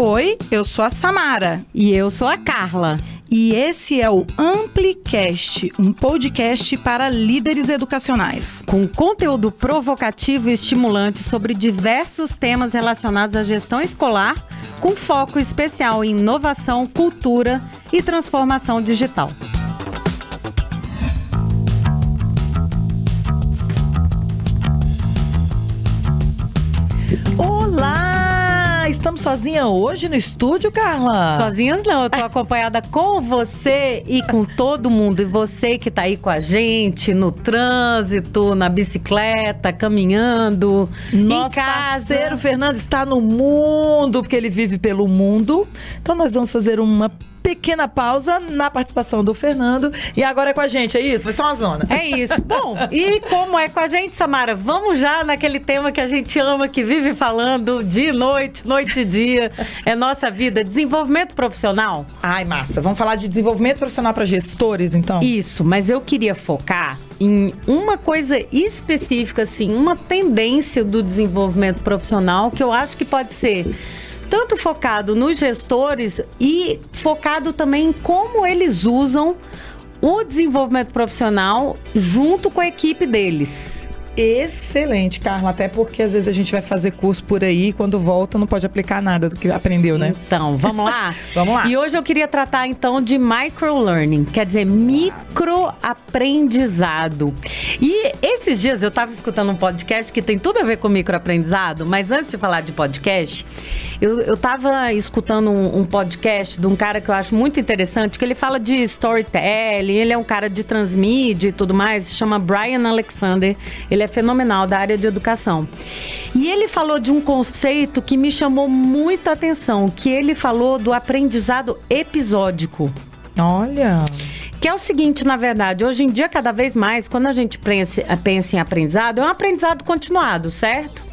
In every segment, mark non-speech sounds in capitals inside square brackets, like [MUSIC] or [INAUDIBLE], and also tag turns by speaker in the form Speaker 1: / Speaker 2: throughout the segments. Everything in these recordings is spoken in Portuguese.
Speaker 1: Oi, eu sou a Samara.
Speaker 2: E eu sou a Carla.
Speaker 1: E esse é o Amplicast, um podcast para líderes educacionais.
Speaker 2: Com conteúdo provocativo e estimulante sobre diversos temas relacionados à gestão escolar, com foco especial em inovação, cultura e transformação digital.
Speaker 1: Estamos sozinha hoje no estúdio, Carla?
Speaker 2: Sozinhas não, eu tô [LAUGHS] acompanhada com você e com todo mundo. E você que tá aí com a gente no trânsito, na bicicleta, caminhando,
Speaker 1: Nosso
Speaker 2: em casa.
Speaker 1: parceiro Fernando está no mundo, porque ele vive pelo mundo. Então nós vamos fazer uma pequena pausa na participação do Fernando. E agora é com a gente, é isso? Vai ser uma zona.
Speaker 2: É isso. Bom, e como é com a gente, Samara? Vamos já naquele tema que a gente ama, que vive falando dia e noite, noite e dia. É nossa vida. Desenvolvimento profissional?
Speaker 1: Ai, massa. Vamos falar de desenvolvimento profissional para gestores, então?
Speaker 2: Isso, mas eu queria focar em uma coisa específica, assim, uma tendência do desenvolvimento profissional que eu acho que pode ser tanto focado nos gestores e focado também em como eles usam o desenvolvimento profissional junto com a equipe deles.
Speaker 1: Excelente, Carla. Até porque às vezes a gente vai fazer curso por aí e quando volta não pode aplicar nada do que aprendeu, né?
Speaker 2: Então, vamos lá? [LAUGHS]
Speaker 1: Vamos lá.
Speaker 2: E hoje eu queria tratar então de microlearning, quer dizer, microaprendizado. E esses dias eu estava escutando um podcast que tem tudo a ver com microaprendizado, mas antes de falar de podcast, eu, eu tava escutando um, um podcast de um cara que eu acho muito interessante, que ele fala de storytelling, ele é um cara de transmídia e tudo mais, se chama Brian Alexander. Ele é fenomenal da área de educação. E ele falou de um conceito que me chamou muito a atenção, que ele falou do aprendizado episódico.
Speaker 1: Olha.
Speaker 2: Que é o seguinte, na verdade, hoje em dia, cada vez mais, quando a gente pensa, pensa em aprendizado, é um aprendizado continuado, certo?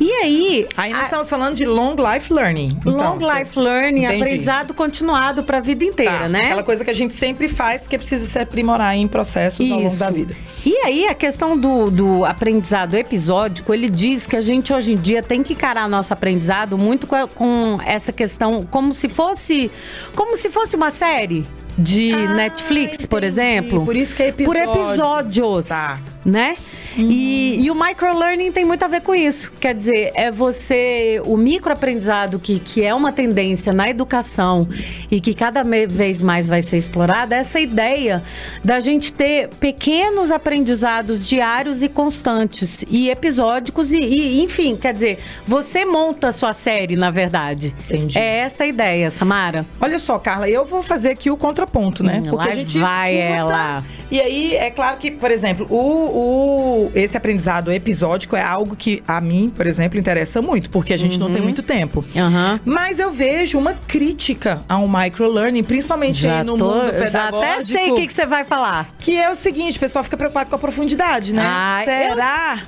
Speaker 2: E aí.
Speaker 1: Aí nós
Speaker 2: a-
Speaker 1: estamos falando de long life learning. então,
Speaker 2: Long
Speaker 1: você-
Speaker 2: life learning,
Speaker 1: Entendi.
Speaker 2: aprendizado continuado para a vida inteira,
Speaker 1: Tá,
Speaker 2: né?
Speaker 1: Aquela coisa que a gente sempre faz porque precisa se aprimorar em processos ao longo
Speaker 2: Isso.
Speaker 1: da vida.
Speaker 2: E aí, a questão do, do aprendizado episódico, ele diz que a gente hoje em dia tem que encarar nosso aprendizado muito com, a- com essa questão como se fosse como se fosse uma série de
Speaker 1: Ah,
Speaker 2: Netflix, por
Speaker 1: entendi.
Speaker 2: exemplo.
Speaker 1: Por isso que é
Speaker 2: Por
Speaker 1: episódio.
Speaker 2: episódios,
Speaker 1: Tá.
Speaker 2: né? E, e o microlearning tem muito a ver com isso. Quer dizer, é você. O microaprendizado, que, que é uma tendência na educação e que cada vez mais vai ser explorada, é essa ideia da gente ter pequenos aprendizados diários e constantes, e episódicos, e, e, enfim, quer dizer, você monta a sua série, na verdade.
Speaker 1: Entendi.
Speaker 2: É essa a ideia, Samara.
Speaker 1: Olha só, Carla, eu vou fazer aqui o contraponto, né?
Speaker 2: Hum,
Speaker 1: Porque
Speaker 2: lá
Speaker 1: a gente
Speaker 2: vai
Speaker 1: escuta,
Speaker 2: ela.
Speaker 1: E aí, é claro que, por exemplo, o, o- esse aprendizado episódico é algo que a mim, por exemplo, interessa muito, porque a gente não
Speaker 2: Uhum.
Speaker 1: tem muito tempo.
Speaker 2: Aham.
Speaker 1: Mas eu vejo uma crítica ao microlearning, principalmente aí no
Speaker 2: tô-
Speaker 1: mundo
Speaker 2: eu já
Speaker 1: pedagógico.
Speaker 2: até sei o que, que você vai falar.
Speaker 1: Que é o seguinte, o pessoal fica preocupado com a profundidade, né?
Speaker 2: Ah,
Speaker 1: Será?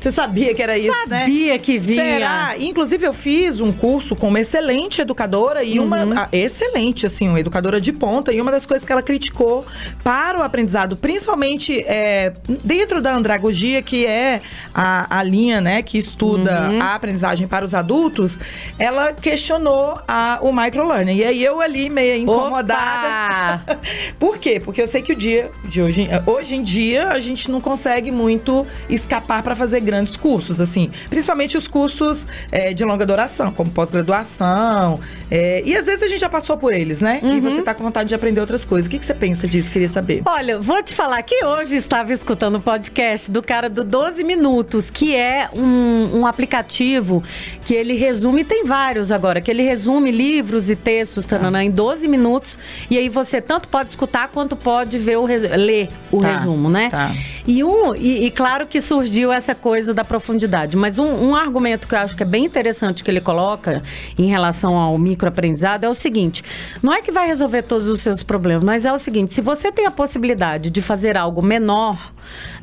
Speaker 1: Você sabia que era isso, né?
Speaker 2: Sabia que vinha.
Speaker 1: Será? Inclusive, eu fiz um curso com uma excelente educadora e uma.
Speaker 2: Uhum.
Speaker 1: ah, excelente, assim, uma educadora de ponta. E uma das coisas que ela criticou para o aprendizado, principalmente é, dentro da andragogia, que é a, a linha, né, que estuda
Speaker 2: Uhum.
Speaker 1: a aprendizagem para os adultos, ela questionou a, o microlearning. E aí eu ali, meio incomodada. [LAUGHS] Por quê? Porque eu sei que o dia de hoje, hoje em dia a gente não consegue muito escapar para fazer grandes cursos, assim, principalmente os cursos é, de longa duração, como pós-graduação. é, e às vezes a gente já passou por eles, né?
Speaker 2: Uhum.
Speaker 1: E você tá com vontade de aprender outras coisas. O que, que você pensa disso? Queria saber.
Speaker 2: Olha, vou te falar que hoje estava escutando o podcast do cara do 12 Minutos, que é um, um aplicativo que ele resume, tem vários agora, que ele resume livros e textos taranã, em 12 minutos. E aí você tanto pode escutar quanto pode ver o ler o
Speaker 1: Tá,
Speaker 2: resumo, né?
Speaker 1: tá.
Speaker 2: E, um, e, e claro que surgiu essa coisa da profundidade, mas um, um argumento que eu acho que é bem interessante que ele coloca em relação ao microaprendizado é o seguinte: não é que vai resolver todos os seus problemas, mas é o seguinte: se você tem a possibilidade de fazer algo menor,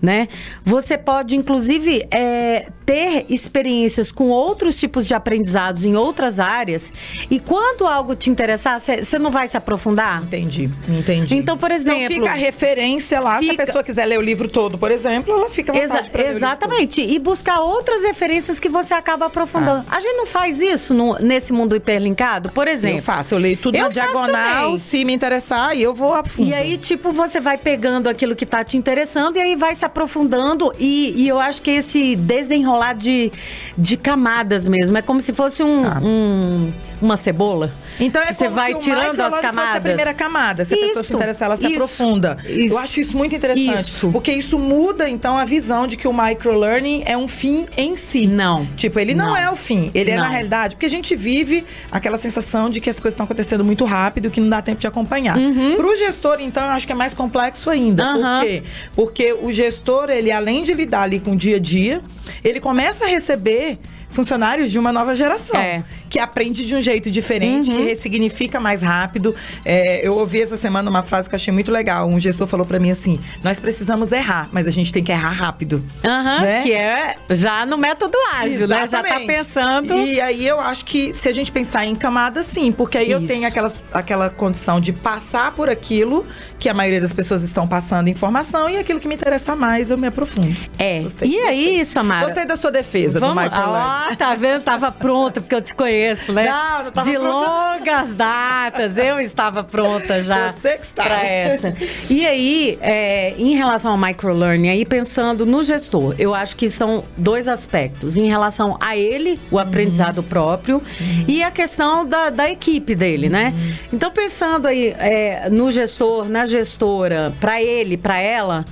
Speaker 2: né, você pode inclusive é, ter experiências com outros tipos de aprendizados em outras áreas. E quando algo te interessar, você não vai se aprofundar?
Speaker 1: Entendi, entendi.
Speaker 2: Então, por exemplo.
Speaker 1: Então fica a referência lá. Se a
Speaker 2: Fica-
Speaker 1: pessoa quiser ler o livro todo, por exemplo, ela fica à vontade
Speaker 2: Exa- exatamente. E buscar outras referências que você acaba aprofundando. A gente não faz isso no- nesse mundo hiperlinkado? Por exemplo.
Speaker 1: Eu faço, eu leio tudo
Speaker 2: Eu
Speaker 1: na diagonal,
Speaker 2: também.
Speaker 1: se me interessar, e eu vou a fundo.
Speaker 2: E aí, tipo, você vai pegando aquilo que tá te interessando e aí vai se aprofundando. E, e eu acho que esse desenrolar de, de camadas mesmo. É como se fosse um,
Speaker 1: Tá.
Speaker 2: um- uma cebola.
Speaker 1: Então é
Speaker 2: você vai tirando as camadas.
Speaker 1: a primeira camada. Se a pessoa se
Speaker 2: Isso,
Speaker 1: interessar, ela se
Speaker 2: isso,
Speaker 1: aprofunda.
Speaker 2: isso.
Speaker 1: Eu acho isso muito interessante.
Speaker 2: Isso.
Speaker 1: Porque isso muda, então, a visão de que o microlearning é um fim em si.
Speaker 2: Não.
Speaker 1: Tipo, ele não,
Speaker 2: Não.
Speaker 1: é o fim. Ele é, na
Speaker 2: Não.
Speaker 1: realidade, porque a gente vive aquela sensação de que as coisas estão acontecendo muito rápido, que não dá tempo de acompanhar. Para o gestor, então, eu acho que é mais complexo ainda.
Speaker 2: Uhum.
Speaker 1: Por quê? Porque o gestor, ele, além de lidar ali com o dia a dia, ele começa a receber funcionários de uma nova geração.
Speaker 2: É.
Speaker 1: Que aprende de um jeito diferente, que ressignifica mais rápido. É, eu ouvi essa semana uma frase que eu achei muito legal. Um gestor falou pra mim assim: nós precisamos errar, mas a gente tem que errar rápido.
Speaker 2: Aham,
Speaker 1: Né?
Speaker 2: que é já no método ágil, né? Já tá pensando.
Speaker 1: E aí eu acho que se a gente pensar em camadas, sim, porque aí eu
Speaker 2: Isso.
Speaker 1: tenho aquela, aquela condição de passar por aquilo que a maioria das pessoas estão passando informação e aquilo que me interessa mais, eu me aprofundo.
Speaker 2: É.
Speaker 1: Gostei,
Speaker 2: e aí, Samara?
Speaker 1: Gostei da sua defesa do
Speaker 2: Vamos,
Speaker 1: microlearning.
Speaker 2: Ah, tá vendo? Tava pronta, porque eu te conheço, né?
Speaker 1: Não, não tava
Speaker 2: De
Speaker 1: pronta.
Speaker 2: longas datas, eu estava pronta já.
Speaker 1: Você que estava.
Speaker 2: Pra essa. E aí, é, em relação ao microlearning, aí pensando no gestor, eu acho que são dois aspectos. Em relação a ele, o aprendizado próprio, e a questão da, da equipe dele, né? Então, pensando aí é, no gestor, na gestora, pra ele, pra ela.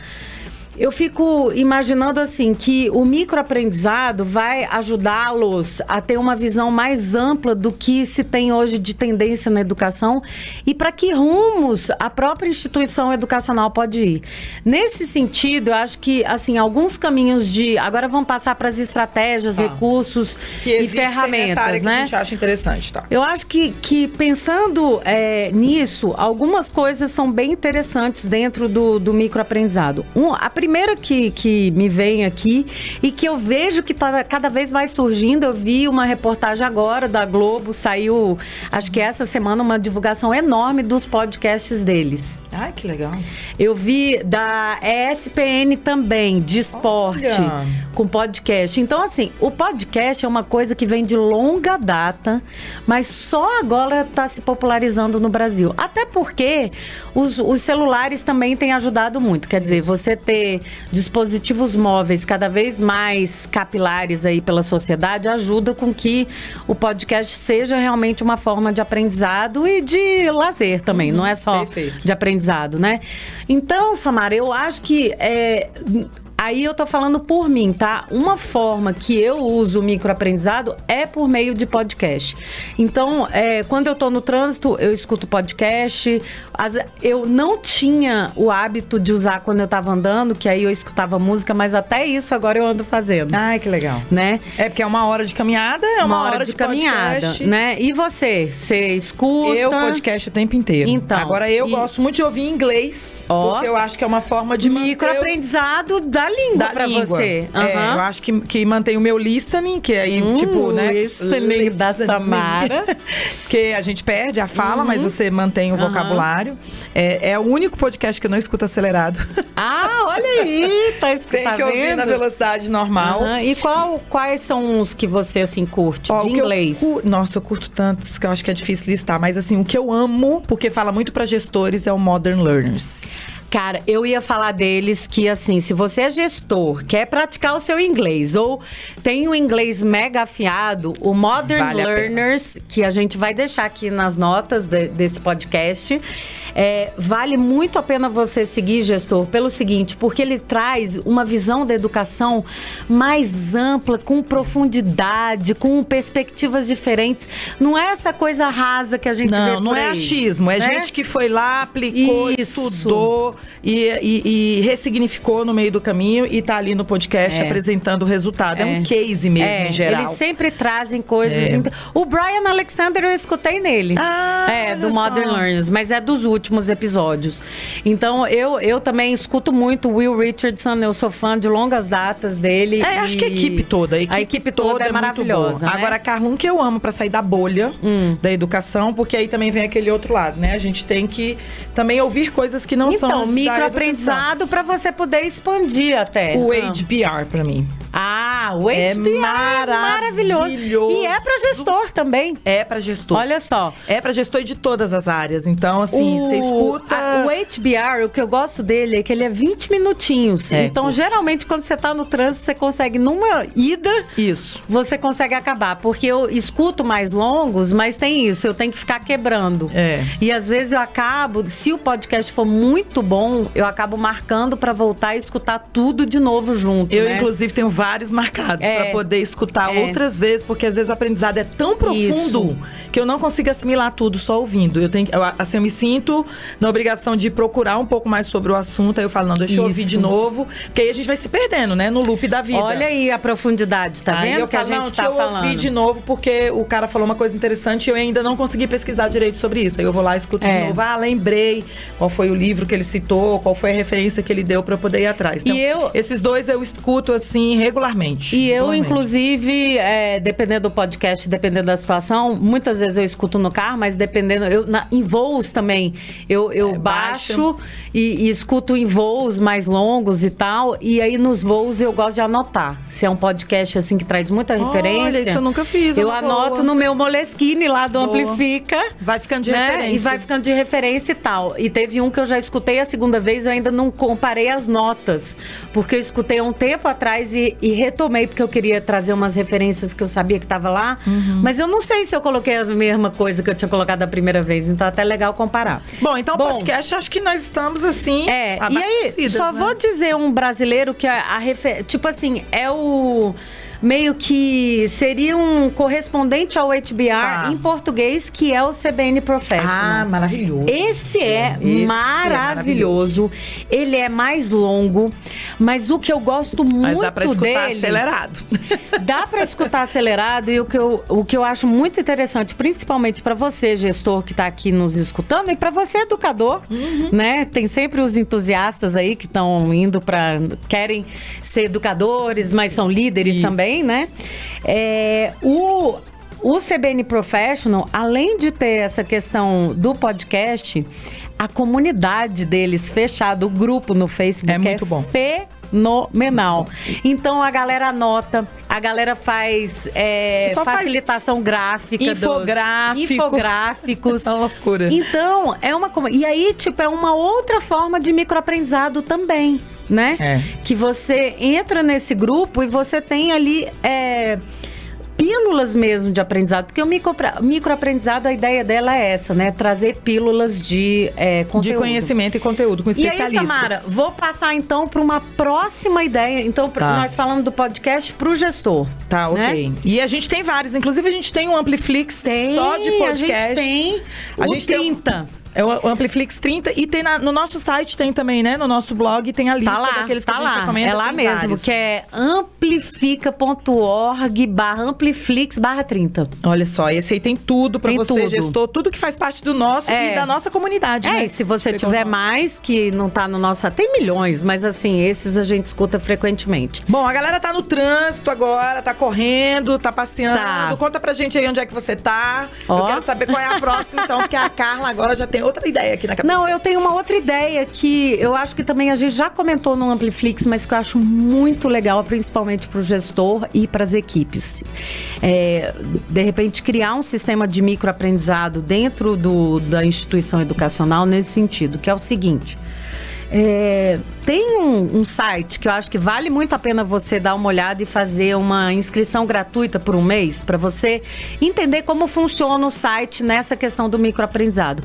Speaker 2: Eu fico imaginando assim que o microaprendizado vai ajudá-los a ter uma visão mais ampla do que se tem hoje de tendência na educação e para que rumos a própria instituição educacional pode ir. Nesse sentido, eu acho que assim alguns caminhos de agora vamos passar para as estratégias,
Speaker 1: Tá.
Speaker 2: recursos e ferramentas,
Speaker 1: área que
Speaker 2: né?
Speaker 1: a gente acha interessante, tá?
Speaker 2: Eu acho que, que pensando é, nisso, algumas coisas são bem interessantes dentro do, do microaprendizado. Um, a primeira que, que me vem aqui e que eu vejo que está cada vez mais surgindo, eu vi uma reportagem agora da Globo, saiu, acho que essa semana, uma divulgação enorme dos podcasts deles.
Speaker 1: Ai, que legal.
Speaker 2: Eu vi da ESPN também, de esporte,
Speaker 1: Olha.
Speaker 2: com podcast. Então, assim, o podcast é uma coisa que vem de longa data, mas só agora está se popularizando no Brasil. Até porque os, os celulares também têm ajudado muito. Quer dizer, você ter dispositivos móveis cada vez mais capilares aí pela sociedade ajuda com que o podcast seja realmente uma forma de aprendizado e de lazer também. Não é só
Speaker 1: perfeito.
Speaker 2: de aprendizado, né? Então, Samara, eu acho que é, Aí eu tô falando por mim, tá? Uma forma que eu uso o microaprendizado é por meio de podcast. Então, é, quando eu tô no trânsito, eu escuto podcast. As- eu não tinha o hábito de usar quando eu tava andando, que aí eu escutava música, mas até isso agora eu ando fazendo,
Speaker 1: Ai, que legal.
Speaker 2: né?
Speaker 1: É porque é uma hora de caminhada, é uma, hora, de,
Speaker 2: caminhada,
Speaker 1: podcast.
Speaker 2: né? E você? Você escuta?
Speaker 1: Eu podcast o tempo inteiro.
Speaker 2: Então,
Speaker 1: Agora eu
Speaker 2: e-
Speaker 1: gosto muito de ouvir inglês,
Speaker 2: Ó.
Speaker 1: porque eu acho que é uma forma de manter
Speaker 2: microaprendizado da língua
Speaker 1: da
Speaker 2: pra
Speaker 1: língua.
Speaker 2: você.
Speaker 1: É,
Speaker 2: Aham.
Speaker 1: eu acho que, que mantém o meu listening, que aí,
Speaker 2: Hum,
Speaker 1: tipo, né?
Speaker 2: listening da Samara. [LAUGHS]
Speaker 1: Porque a gente perde a fala,
Speaker 2: Uhum.
Speaker 1: mas você mantém o vocabulário. É, é o único podcast que eu não escuto acelerado. [LAUGHS]
Speaker 2: Ah, olha aí, tá
Speaker 1: Tem
Speaker 2: escutando.
Speaker 1: que ouvir na velocidade normal.
Speaker 2: E qual, quais são os que você, assim, curte?
Speaker 1: Ó,
Speaker 2: de
Speaker 1: eu
Speaker 2: inglês?
Speaker 1: cu- Nossa, eu curto tantos que eu acho que é difícil listar. Mas assim, o que eu amo, porque fala muito pra gestores, é o Modern Learners.
Speaker 2: Cara, eu ia falar deles que, assim, se você é gestor, quer praticar o seu inglês ou tem um inglês mega afiado, o Modern
Speaker 1: Vale a.
Speaker 2: Learners, que a gente vai deixar aqui nas notas de- desse podcast, é, vale muito a pena você seguir, gestor, pelo seguinte, porque ele traz uma visão da educação mais ampla, com profundidade, com perspectivas diferentes. Não é essa coisa rasa que a gente vê
Speaker 1: Não,
Speaker 2: por
Speaker 1: não é
Speaker 2: aí,
Speaker 1: achismo. É
Speaker 2: né?
Speaker 1: gente que foi lá, aplicou,
Speaker 2: Isso.
Speaker 1: estudou e, e- e ressignificou no meio do caminho e tá ali no podcast
Speaker 2: É.
Speaker 1: apresentando o resultado. É,
Speaker 2: É.
Speaker 1: um case mesmo,
Speaker 2: É,
Speaker 1: em geral.
Speaker 2: Eles sempre trazem coisas.
Speaker 1: É.
Speaker 2: imp- O Brian Alexander eu escutei nele.
Speaker 1: Ah,
Speaker 2: é, do
Speaker 1: só.
Speaker 2: Modern Learners, mas é dos últimos. Últimos episódios. Então, eu, eu também escuto muito o Will Richardson, eu sou fã de longas datas dele.
Speaker 1: É, acho que a equipe toda. A equipe,
Speaker 2: a equipe toda, é,
Speaker 1: muito
Speaker 2: maravilhosa. né?
Speaker 1: Agora, a Carlum que eu amo pra sair da bolha
Speaker 2: Hum.
Speaker 1: da educação, porque aí também vem aquele outro lado, né? A gente tem que também ouvir coisas que não são
Speaker 2: Então,
Speaker 1: da educação.
Speaker 2: microaprendizado para você poder expandir até.
Speaker 1: O
Speaker 2: Ah.
Speaker 1: HBR pra mim.
Speaker 2: Ah, o
Speaker 1: É
Speaker 2: HBR maravilhoso.
Speaker 1: maravilhoso.
Speaker 2: E é para gestor também.
Speaker 1: É pra gestor.
Speaker 2: Olha só.
Speaker 1: É pra gestor de todas as áreas. Então, assim, você escuta.
Speaker 2: a- o HBR, o que eu gosto dele é que ele é 20 minutinhos.
Speaker 1: É,
Speaker 2: então, geralmente, quando você tá no trânsito, você consegue, numa ida,
Speaker 1: Isso.
Speaker 2: você consegue acabar. Porque eu escuto mais longos, mas tem isso, eu tenho que ficar quebrando.
Speaker 1: É.
Speaker 2: E às vezes eu acabo, se o podcast for muito bom, eu acabo marcando pra voltar e escutar tudo de novo junto.
Speaker 1: Eu,
Speaker 2: né?
Speaker 1: inclusive, tenho vários marcados
Speaker 2: É.
Speaker 1: pra poder escutar
Speaker 2: É.
Speaker 1: outras vezes, porque às vezes o aprendizado é tão profundo
Speaker 2: Isso.
Speaker 1: que eu não consigo assimilar tudo só ouvindo. Eu tenho, eu, assim, eu me sinto na obrigação de procurar um pouco mais sobre o assunto. Aí eu falo, não, deixa eu ouvir
Speaker 2: Isso.
Speaker 1: de novo, porque aí a gente vai se perdendo, né, no loop da vida.
Speaker 2: Olha aí a profundidade, tá
Speaker 1: aí
Speaker 2: vendo
Speaker 1: eu
Speaker 2: que a
Speaker 1: falo,
Speaker 2: gente
Speaker 1: não,
Speaker 2: tá
Speaker 1: deixa eu
Speaker 2: falando?
Speaker 1: ouvir de novo, porque o cara falou uma coisa interessante e eu ainda não consegui pesquisar direito sobre isso. Aí eu vou lá e escuto de
Speaker 2: É.
Speaker 1: novo. Ah, lembrei qual foi o livro que ele citou, qual foi a referência que ele deu pra eu poder ir atrás. Então,
Speaker 2: E eu-
Speaker 1: esses dois eu escuto, assim, regularmente.
Speaker 2: E eu, inclusive, é, dependendo do podcast, dependendo da situação, muitas vezes eu escuto no carro, mas dependendo, eu, na- em voos também, eu, eu
Speaker 1: É,
Speaker 2: baixo e, e escuto em voos mais longos e tal. E aí nos voos eu gosto de anotar. Se é um podcast assim que traz muita
Speaker 1: Olha,
Speaker 2: referência.
Speaker 1: isso eu nunca fiz, é
Speaker 2: Eu
Speaker 1: uma
Speaker 2: anoto
Speaker 1: boa.
Speaker 2: no meu Moleskine lá do
Speaker 1: Boa.
Speaker 2: Amplifica.
Speaker 1: Vai ficando de
Speaker 2: né?
Speaker 1: referência.
Speaker 2: E vai ficando de referência e tal. E teve um que eu já escutei a segunda vez, eu ainda não comparei as notas. Porque eu escutei há um tempo atrás e, e retomei, porque eu queria trazer umas referências que eu sabia que estava lá.
Speaker 1: Uhum.
Speaker 2: Mas eu não sei se eu coloquei a mesma coisa que eu tinha colocado a primeira vez. Então é até legal comparar.
Speaker 1: Bom, então o
Speaker 2: Bom,
Speaker 1: podcast, acho que nós estamos assim.
Speaker 2: É, e aí, só
Speaker 1: né?
Speaker 2: vou dizer um brasileiro que a, a refer... Tipo assim, é o. Meio que seria um correspondente ao HBR
Speaker 1: Tá.
Speaker 2: em português, que é o CBN Professional.
Speaker 1: Ah, maravilhoso.
Speaker 2: Esse é
Speaker 1: Esse é
Speaker 2: maravilhoso. Ele é mais longo, mas o que eu gosto muito
Speaker 1: Mas dá pra escutar
Speaker 2: dele,
Speaker 1: acelerado. [LAUGHS]
Speaker 2: Dá para escutar acelerado e o que, eu, o que eu acho muito interessante, principalmente para você, gestor que está aqui nos escutando, e para você, educador,
Speaker 1: Uhum.
Speaker 2: né? Tem sempre os entusiastas aí que estão indo para. querem ser educadores, mas são líderes
Speaker 1: Isso.
Speaker 2: também, né? É, o. O CBN Professional, além de ter essa questão do podcast, a comunidade deles fechada, o grupo no Facebook
Speaker 1: É muito bom.
Speaker 2: Fenomenal. Então a galera anota, a galera faz, é,
Speaker 1: Só faz
Speaker 2: facilitação gráfica, dos-
Speaker 1: infográfico.
Speaker 2: infográficos. [LAUGHS]
Speaker 1: É uma loucura.
Speaker 2: Então é uma e aí tipo é uma outra forma de microaprendizado também, né?
Speaker 1: É.
Speaker 2: Que você entra nesse grupo e você tem ali é, pílulas mesmo de aprendizado, porque o microaprendizado, a ideia dela é essa, né? Trazer pílulas de é,
Speaker 1: De
Speaker 2: conteúdo.
Speaker 1: conhecimento e conteúdo com
Speaker 2: E aí,
Speaker 1: especialistas.
Speaker 2: Samara, vou passar então para uma próxima ideia. Então,
Speaker 1: Tá.
Speaker 2: nós falamos do podcast para o gestor.
Speaker 1: Tá, ok.
Speaker 2: né?
Speaker 1: E a gente tem vários. Inclusive, a gente tem um Ampliflix
Speaker 2: Tem,
Speaker 1: só de
Speaker 2: a
Speaker 1: podcasts.
Speaker 2: gente tem
Speaker 1: A
Speaker 2: o
Speaker 1: gente tem um-
Speaker 2: 30.
Speaker 1: É o Ampliflix 30 e tem na- no nosso site tem também, né? No nosso blog tem a lista
Speaker 2: Tá lá,
Speaker 1: daqueles que
Speaker 2: tá
Speaker 1: a gente
Speaker 2: lá.
Speaker 1: recomenda.
Speaker 2: É lá mesmo,
Speaker 1: vários.
Speaker 2: que é amplifica.org barra ampliflix barra 30.
Speaker 1: Olha só, esse aí tem tudo pra
Speaker 2: Tem
Speaker 1: você,
Speaker 2: tudo.
Speaker 1: gestor, tudo que faz parte do nosso
Speaker 2: É.
Speaker 1: e da nossa comunidade,
Speaker 2: É,
Speaker 1: né?
Speaker 2: e se você
Speaker 1: Pegou
Speaker 2: tiver mais que não tá no nosso... Tem milhões, mas assim, esses a gente escuta frequentemente.
Speaker 1: Bom, a galera tá no trânsito agora, tá correndo, tá passeando.
Speaker 2: Tá.
Speaker 1: Conta pra gente aí onde é que você tá. Eu
Speaker 2: Ó.
Speaker 1: quero saber qual é a próxima, então, porque a Carla agora já tem outra ideia aqui na cabeça.
Speaker 2: Não, eu tenho uma outra ideia que eu acho que também a gente já comentou no Ampliflix, mas que eu acho muito legal, principalmente para o gestor e para as equipes. É, de repente, criar um sistema de microaprendizado dentro do, da instituição educacional nesse sentido, que é o seguinte. É, tem um, um site que eu acho que vale muito a pena você dar uma olhada e fazer uma inscrição gratuita por um mês para você entender como funciona o site nessa questão do microaprendizado.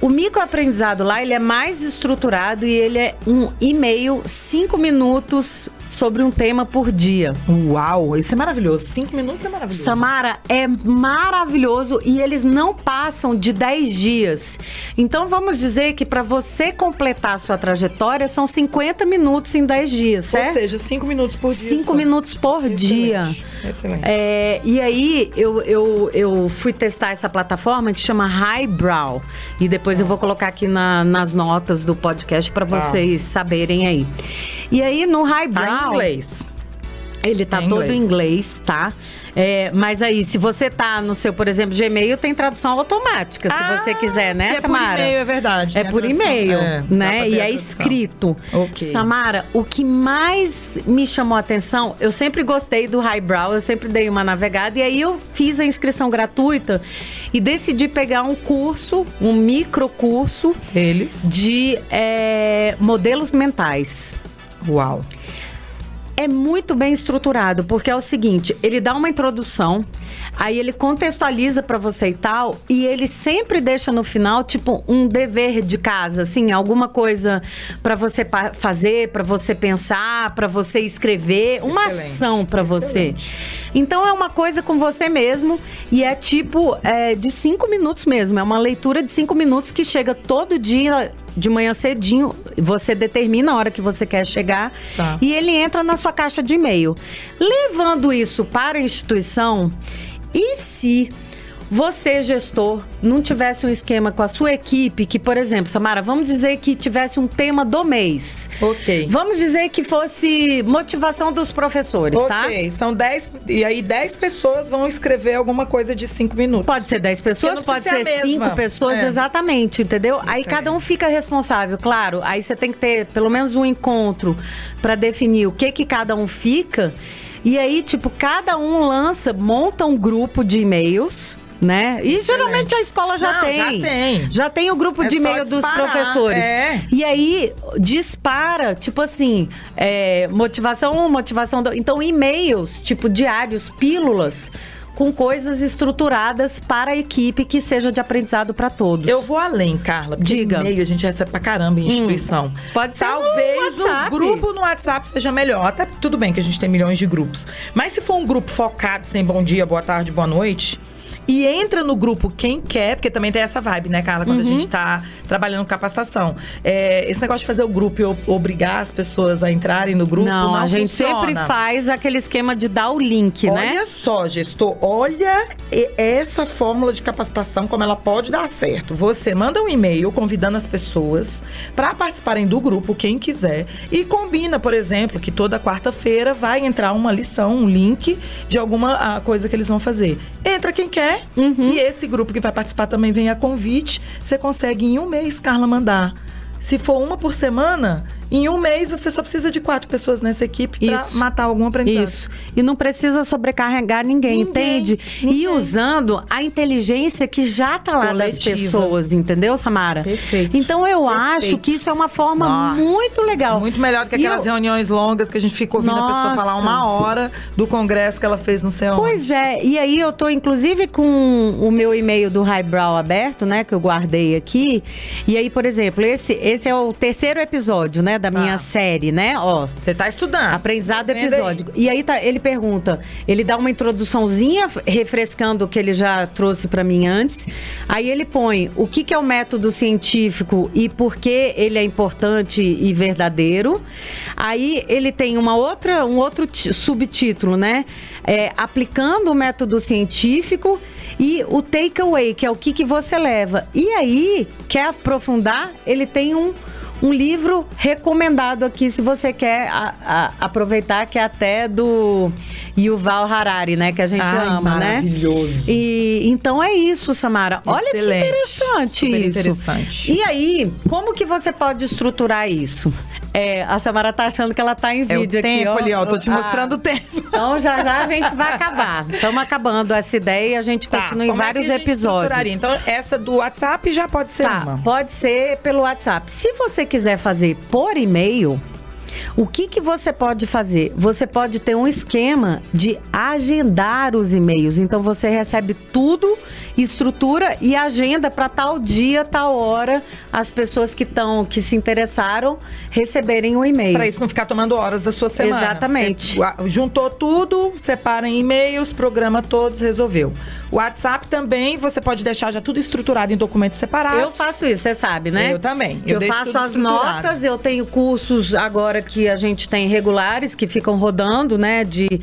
Speaker 2: O microaprendizado lá, ele é mais estruturado e ele é um e-mail, cinco minutos sobre um tema por dia.
Speaker 1: Uau, isso é maravilhoso. Cinco minutos é maravilhoso.
Speaker 2: Samara, é maravilhoso e eles não passam de 10 dias. Então vamos dizer que para você completar a sua trajetória são 50 minutos em 10 dias, certo?
Speaker 1: Ou seja, cinco minutos por dia.
Speaker 2: Cinco
Speaker 1: só.
Speaker 2: minutos por
Speaker 1: Excelente,
Speaker 2: dia.
Speaker 1: Excelente.
Speaker 2: É, e aí eu, eu, eu fui testar essa plataforma que chama Highbrow. E depois eu vou colocar aqui na- nas notas do podcast para
Speaker 1: Tá.
Speaker 2: vocês saberem aí. E aí no Highbrow.
Speaker 1: Tá em inglês.
Speaker 2: Ele tá
Speaker 1: em
Speaker 2: todo em
Speaker 1: inglês.
Speaker 2: tá? É, mas aí, se você tá no seu, por exemplo, Gmail, tem tradução automática, se
Speaker 1: Ah,
Speaker 2: você quiser, né,
Speaker 1: é por
Speaker 2: Samara?
Speaker 1: e-mail, é verdade.
Speaker 2: É por e-mail,
Speaker 1: É,
Speaker 2: né? E é escrito.
Speaker 1: Ok.
Speaker 2: Samara, o que mais me chamou a atenção, eu sempre gostei do Highbrow, eu sempre dei uma navegada, e aí eu fiz a inscrição gratuita e decidi pegar um curso, um micro curso
Speaker 1: Eles.
Speaker 2: de é, modelos mentais.
Speaker 1: Uau.
Speaker 2: É muito bem estruturado, porque é o seguinte, ele dá uma introdução, aí ele contextualiza pra você e tal, e ele sempre deixa no final tipo um dever de casa, assim, alguma coisa pra você fazer, pra você pensar, pra você escrever, uma
Speaker 1: Excelente,
Speaker 2: ação pra você. Então é uma coisa com você mesmo e é tipo é, de cinco minutos mesmo. É uma leitura de cinco minutos que chega todo dia de manhã cedinho. Você determina a hora que você quer chegar
Speaker 1: Tá.
Speaker 2: e ele entra na sua caixa de e-mail. Levando isso para a instituição, e se você, gestor, não tivesse um esquema com a sua equipe, que, por exemplo, Samara, vamos dizer que tivesse um tema do mês.
Speaker 1: Ok.
Speaker 2: Vamos dizer que fosse motivação dos professores, tá?
Speaker 1: Ok, são 10. E aí 10 pessoas vão escrever alguma coisa de 5 minutos.
Speaker 2: Pode ser 10 pessoas, pode ser
Speaker 1: ser a
Speaker 2: 5
Speaker 1: mesma.
Speaker 2: pessoas,
Speaker 1: É.
Speaker 2: exatamente, entendeu? Aí
Speaker 1: Excelente.
Speaker 2: cada um fica responsável, claro. Aí você tem que ter pelo menos um encontro para definir o que que cada um fica. E aí, tipo, cada um lança, monta um grupo de e-mails, né? E geralmente a escola já
Speaker 1: Não,
Speaker 2: tem.
Speaker 1: já tem.
Speaker 2: Já tem o grupo
Speaker 1: É
Speaker 2: de e-mail dos professores.
Speaker 1: é.
Speaker 2: E aí dispara, tipo assim, é, motivação 1, motivação 2. Então, e-mails, tipo diários, pílulas, com coisas estruturadas para a equipe que seja de aprendizado para todos.
Speaker 1: Eu vou além, Carla.
Speaker 2: Diga. Hum.
Speaker 1: e-mail a gente recebe pra caramba em instituição.
Speaker 2: Pode ser
Speaker 1: Talvez o grupo no WhatsApp seja melhor. Até tudo bem que a gente tem milhões de grupos. Mas se for um grupo focado, sem bom dia, boa tarde, boa noite. E entra no grupo quem quer, porque também tem essa vibe, né, Carla? Quando
Speaker 2: Uhum.
Speaker 1: a gente tá trabalhando com capacitação. É, esse negócio de fazer o grupo e obrigar as pessoas a entrarem no grupo. Não,
Speaker 2: não, a gente
Speaker 1: funciona.
Speaker 2: sempre faz aquele esquema de dar o link, né?
Speaker 1: Olha só, gestor, olha essa fórmula de capacitação, como ela pode dar certo. Você manda um e-mail convidando as pessoas para participarem do grupo, quem quiser, e combina, por exemplo, que toda quarta-feira vai entrar uma lição, um link de alguma ah, coisa que eles vão fazer. Entra quem quer,
Speaker 2: Uhum.
Speaker 1: e esse grupo que vai participar também vem a convite. Você consegue em um mês, Carla, mandar. Se for uma por semana, em um mês você só precisa de quatro pessoas nessa equipe para matar algum aprendizado.
Speaker 2: Isso. E não precisa sobrecarregar ninguém,
Speaker 1: Ninguém,
Speaker 2: entende? E
Speaker 1: ninguém.
Speaker 2: usando a inteligência que já tá lá das
Speaker 1: Coletiva.
Speaker 2: pessoas, entendeu, Samara?
Speaker 1: Perfeito.
Speaker 2: Então eu
Speaker 1: Perfeito.
Speaker 2: acho que isso é uma forma
Speaker 1: Nossa,
Speaker 2: muito legal.
Speaker 1: Muito melhor do que
Speaker 2: E
Speaker 1: aquelas
Speaker 2: eu-
Speaker 1: reuniões longas que a gente fica ouvindo a pessoa
Speaker 2: Nossa.
Speaker 1: falar uma hora do congresso que ela fez no seu
Speaker 2: Pois é, e aí eu tô inclusive com o meu e-mail do Highbrow aberto, né, que eu guardei aqui. E aí, por exemplo, esse, esse é o terceiro episódio, né, da minha
Speaker 1: Tá.
Speaker 2: série, né? Ó,
Speaker 1: Você tá estudando.
Speaker 2: Aprendizado
Speaker 1: aí.
Speaker 2: episódio. E aí tá, ele pergunta, ele dá uma introduçãozinha refrescando o que ele já trouxe pra mim antes. Aí ele põe o que, que é o método científico e por que ele é importante e verdadeiro. Aí ele tem uma outra, um outro subtítulo, né? É, aplicando o método científico e o takeaway, que é o que, que você leva. E aí, quer aprofundar? Ele tem um um livro recomendado aqui, se você quer a- a- aproveitar, que é até do Yuval Harari, né? Que a gente
Speaker 1: Ai,
Speaker 2: ama, né?
Speaker 1: maravilhoso.
Speaker 2: E então é isso, Samara. Olha
Speaker 1: Excelente.
Speaker 2: que interessante
Speaker 1: Super
Speaker 2: isso.
Speaker 1: interessante.
Speaker 2: E aí, como que você pode estruturar isso? É, a Samara tá achando que ela tá em
Speaker 1: É o
Speaker 2: vídeo aqui,
Speaker 1: tempo
Speaker 2: ó.
Speaker 1: ali, ó. Tô te
Speaker 2: Ah,
Speaker 1: mostrando o tempo.
Speaker 2: Então já já a gente vai acabar. Estamos acabando essa ideia e a gente continua em
Speaker 1: é
Speaker 2: vários
Speaker 1: gente
Speaker 2: episódios.
Speaker 1: Então, essa do WhatsApp já pode ser
Speaker 2: Tá,
Speaker 1: uma.
Speaker 2: pode ser pelo WhatsApp. Se você quiser fazer por e-mail, O que, que você pode fazer? Você pode ter um esquema de agendar os e-mails. Então você recebe tudo, estrutura e agenda para tal dia, tal hora, as pessoas que estão, que se interessaram, receberem o e-mail.
Speaker 1: Para isso não ficar tomando horas da sua semana.
Speaker 2: Exatamente.
Speaker 1: Você juntou tudo, separa em e-mails, programa todos, resolveu. O WhatsApp também, você pode deixar já tudo estruturado em documentos separados.
Speaker 2: Eu faço isso, você sabe, né?
Speaker 1: Eu também.
Speaker 2: Eu, eu faço as notas, eu tenho cursos agora que a gente tem regulares que ficam rodando, né, de,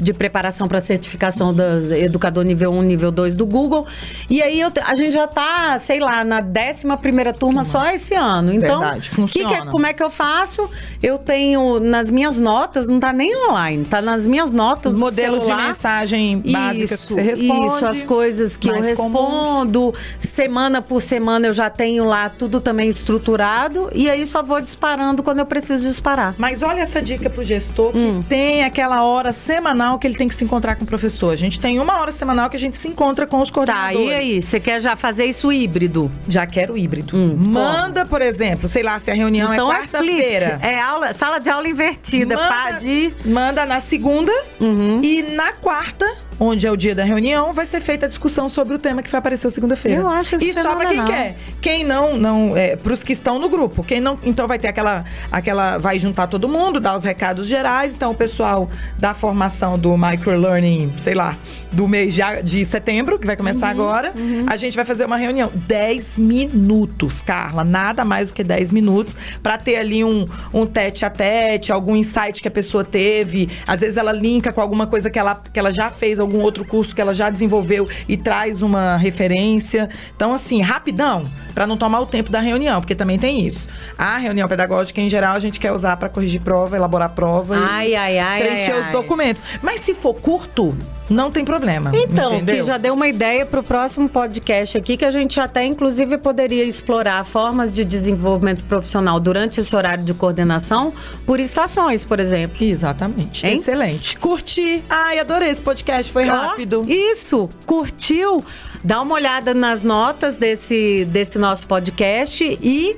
Speaker 2: de preparação para certificação do educador nível 1, nível 2 do Google. E aí eu, a gente já tá, sei lá, na 11 primeira turma só esse ano. Então,
Speaker 1: Verdade, funciona.
Speaker 2: Que que é, como é que eu faço? Eu tenho nas minhas notas, não tá nem online, tá nas minhas notas celular.
Speaker 1: de mensagem básica
Speaker 2: isso,
Speaker 1: que você responde.
Speaker 2: Isso, as coisas que eu respondo. Comuns. Semana por semana eu já tenho lá tudo também estruturado e aí só vou disparando quando eu preciso disparar.
Speaker 1: Mas olha essa dica pro gestor que hum. tem aquela hora semanal que ele tem que se encontrar com o professor. A gente tem uma hora semanal que a gente se encontra com os coordenadores.
Speaker 2: Tá, e aí? Você quer já fazer isso híbrido?
Speaker 1: Já quero híbrido. Hum, Manda, como? por exemplo, sei lá, se a reunião é então é quarta-feira.
Speaker 2: É, aula, sala de aula invertida.
Speaker 1: Manda,
Speaker 2: de...
Speaker 1: manda na segunda uhum. e na quarta onde é o dia da reunião, vai ser feita a discussão sobre o tema que vai aparecer segunda-feira.
Speaker 2: Eu acho isso
Speaker 1: E só para quem quer. Quem não, não é, para os que estão no grupo. Quem não, então vai ter aquela, aquela, vai juntar todo mundo, dar os recados gerais. Então o pessoal da formação do microlearning, sei lá, do mês de, de setembro que vai começar uhum, agora, uhum. a gente vai fazer uma reunião 10 minutos, Carla, nada mais do que 10 minutos para ter ali um, um tete a tete, algum insight que a pessoa teve. Às vezes ela linka com alguma coisa que ela, que ela já fez algum outro curso que ela já desenvolveu e traz uma referência. Então, assim, rapidão, para não tomar o tempo da reunião, porque também tem isso. A reunião pedagógica, em geral, a gente quer usar para corrigir prova, elaborar prova
Speaker 2: ai,
Speaker 1: e
Speaker 2: ai, ai,
Speaker 1: preencher
Speaker 2: ai,
Speaker 1: os documentos. Mas se for curto, não tem problema.
Speaker 2: Então,
Speaker 1: entendeu?
Speaker 2: que já deu uma ideia para o próximo podcast aqui, que a gente até, inclusive, poderia explorar formas de desenvolvimento profissional durante esse horário de coordenação por estações, por exemplo.
Speaker 1: Exatamente. Hein? Excelente. Curti. Ai, adorei esse podcast, foi rápido.
Speaker 2: Isso, curtiu? Dá uma olhada nas notas desse, desse nosso podcast e.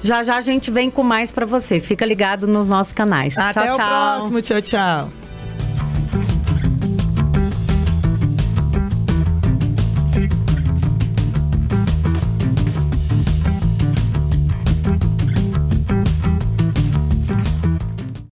Speaker 2: Já já a gente vem com mais para você. Fica ligado nos nossos canais.
Speaker 1: Até
Speaker 2: tchau,
Speaker 1: o
Speaker 2: tchau.
Speaker 1: próximo. Tchau, tchau.